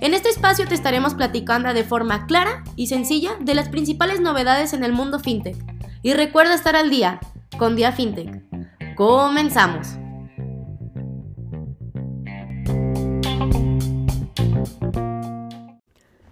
En este espacio te estaremos platicando de forma clara y sencilla de las principales novedades en el mundo FinTech. Y recuerda estar al día con Dia FinTech. Comenzamos.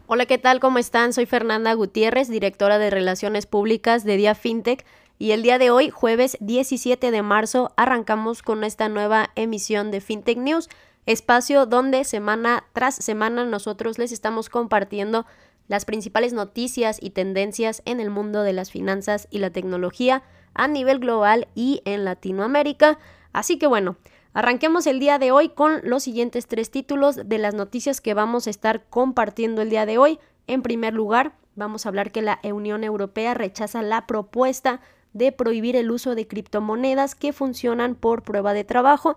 Hola, ¿qué tal? ¿Cómo están? Soy Fernanda Gutiérrez, directora de Relaciones Públicas de Dia FinTech. Y el día de hoy, jueves 17 de marzo, arrancamos con esta nueva emisión de FinTech News, espacio donde semana tras semana nosotros les estamos compartiendo las principales noticias y tendencias en el mundo de las finanzas y la tecnología a nivel global y en Latinoamérica. Así que bueno, Arranquemos el día de hoy con los siguientes tres títulos de las noticias que vamos a estar compartiendo el día de hoy. En primer lugar, vamos a hablar que la Unión Europea rechaza la propuesta de prohibir el uso de criptomonedas que funcionan por prueba de trabajo.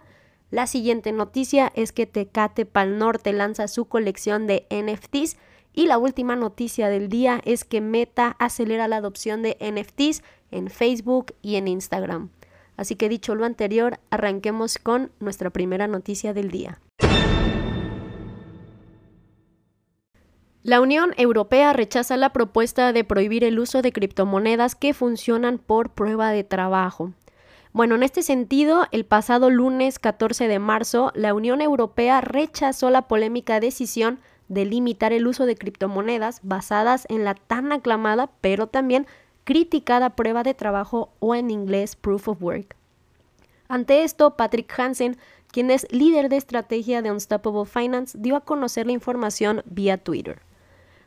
La siguiente noticia es que Tecate Pal Norte lanza su colección de NFTs. Y la última noticia del día es que Meta acelera la adopción de NFTs en Facebook y en Instagram. Así que dicho lo anterior, arranquemos con nuestra primera noticia del día. La Unión Europea rechaza la propuesta de prohibir el uso de criptomonedas que funcionan por prueba de trabajo. Bueno, en este sentido, el pasado lunes 14 de marzo, la Unión Europea rechazó la polémica decisión de limitar el uso de criptomonedas basadas en la tan aclamada, pero también criticada prueba de trabajo o en inglés proof of work. Ante esto, Patrick Hansen, quien es líder de estrategia de Unstoppable Finance, dio a conocer la información vía Twitter.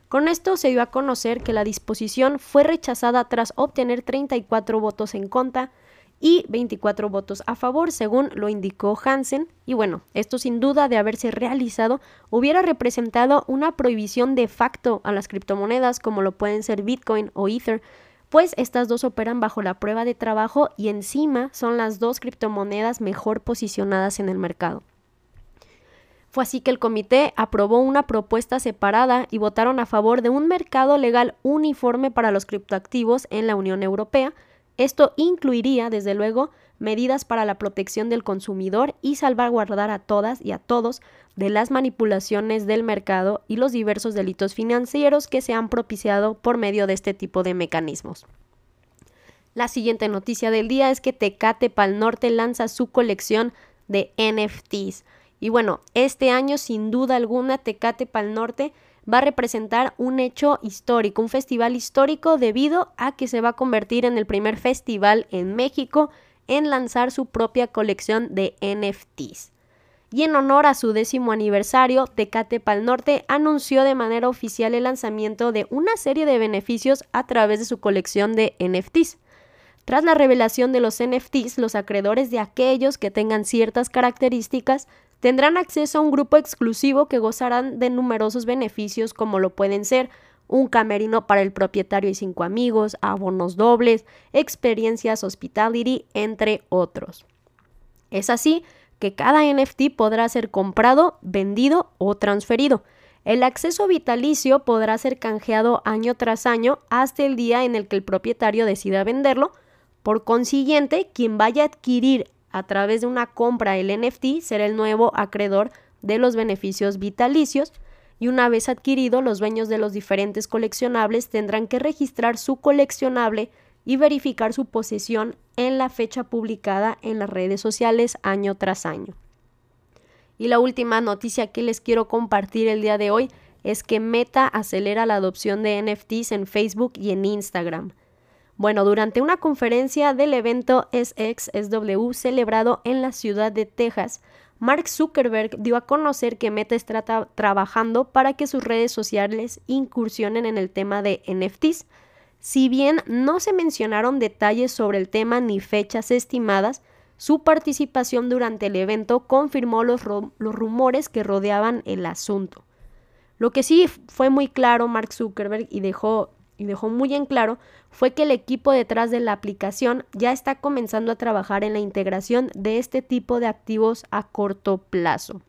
Con esto se dio a conocer que la disposición fue rechazada tras obtener 34 votos en contra y 24 votos a favor, según lo indicó Hansen. Y bueno, esto sin duda de haberse realizado hubiera representado una prohibición de facto a las criptomonedas como lo pueden ser Bitcoin o Ether, pues estas dos operan bajo la prueba de trabajo y encima son las dos criptomonedas mejor posicionadas en el mercado. Fue así que el comité aprobó una propuesta separada y votaron a favor de un mercado legal uniforme para los criptoactivos en la Unión Europea. Esto incluiría, desde luego, medidas para la protección del consumidor y salvaguardar a todas y a todos de las manipulaciones del mercado y los diversos delitos financieros que se han propiciado por medio de este tipo de mecanismos. La siguiente noticia del día es que Tecate Pal Norte lanza su colección de NFTs. Y bueno, este año sin duda alguna Tecate Pal Norte va a representar un hecho histórico, un festival histórico debido a que se va a convertir en el primer festival en México en lanzar su propia colección de NFTs. Y en honor a su décimo aniversario, Tecate Pal Norte anunció de manera oficial el lanzamiento de una serie de beneficios a través de su colección de NFTs. Tras la revelación de los NFTs, los acreedores de aquellos que tengan ciertas características tendrán acceso a un grupo exclusivo que gozarán de numerosos beneficios como lo pueden ser un camerino para el propietario y cinco amigos, abonos dobles, experiencias hospitality, entre otros. Es así que cada NFT podrá ser comprado, vendido o transferido. El acceso vitalicio podrá ser canjeado año tras año hasta el día en el que el propietario decida venderlo. Por consiguiente, quien vaya a adquirir a través de una compra el NFT será el nuevo acreedor de los beneficios vitalicios y una vez adquirido, los dueños de los diferentes coleccionables tendrán que registrar su coleccionable y verificar su posesión en la fecha publicada en las redes sociales año tras año. Y la última noticia que les quiero compartir el día de hoy es que Meta acelera la adopción de NFTs en Facebook y en Instagram. Bueno, durante una conferencia del evento SXSW celebrado en la ciudad de Texas, Mark Zuckerberg dio a conocer que Meta está trabajando para que sus redes sociales incursionen en el tema de NFTs. Si bien no se mencionaron detalles sobre el tema ni fechas estimadas, su participación durante el evento confirmó los, los rumores que rodeaban el asunto. Lo que sí fue muy claro Mark Zuckerberg y dejó y dejó muy en claro fue que el equipo detrás de la aplicación ya está comenzando a trabajar en la integración de este tipo de activos a corto plazo.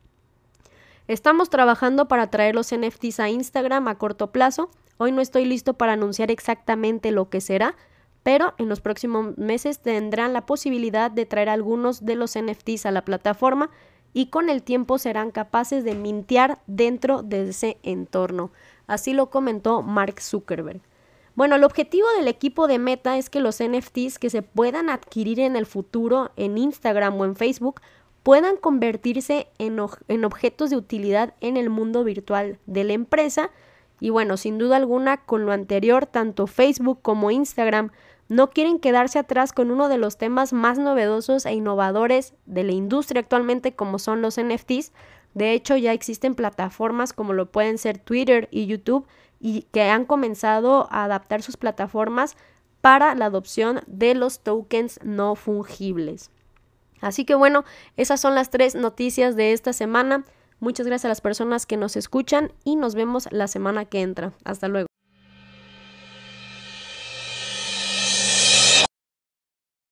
Estamos trabajando para traer los NFTs a Instagram a corto plazo. Hoy no estoy listo para anunciar exactamente lo que será, pero en los próximos meses tendrán la posibilidad de traer algunos de los NFTs a la plataforma y con el tiempo serán capaces de mintear dentro de ese entorno. Así lo comentó Mark Zuckerberg. Bueno, el objetivo del equipo de Meta es que los NFTs que se puedan adquirir en el futuro en Instagram o en Facebook puedan convertirse en, objetos de utilidad en el mundo virtual de la empresa. Y bueno, sin duda alguna, con lo anterior, tanto Facebook como Instagram no quieren quedarse atrás con uno de los temas más novedosos e innovadores de la industria actualmente como son los NFTs. De hecho, ya existen plataformas como lo pueden ser Twitter y YouTube y que han comenzado a adaptar sus plataformas para la adopción de los tokens no fungibles. Así que bueno, esas son las tres noticias de esta semana. Muchas gracias a las personas que nos escuchan y nos vemos la semana que entra. Hasta luego.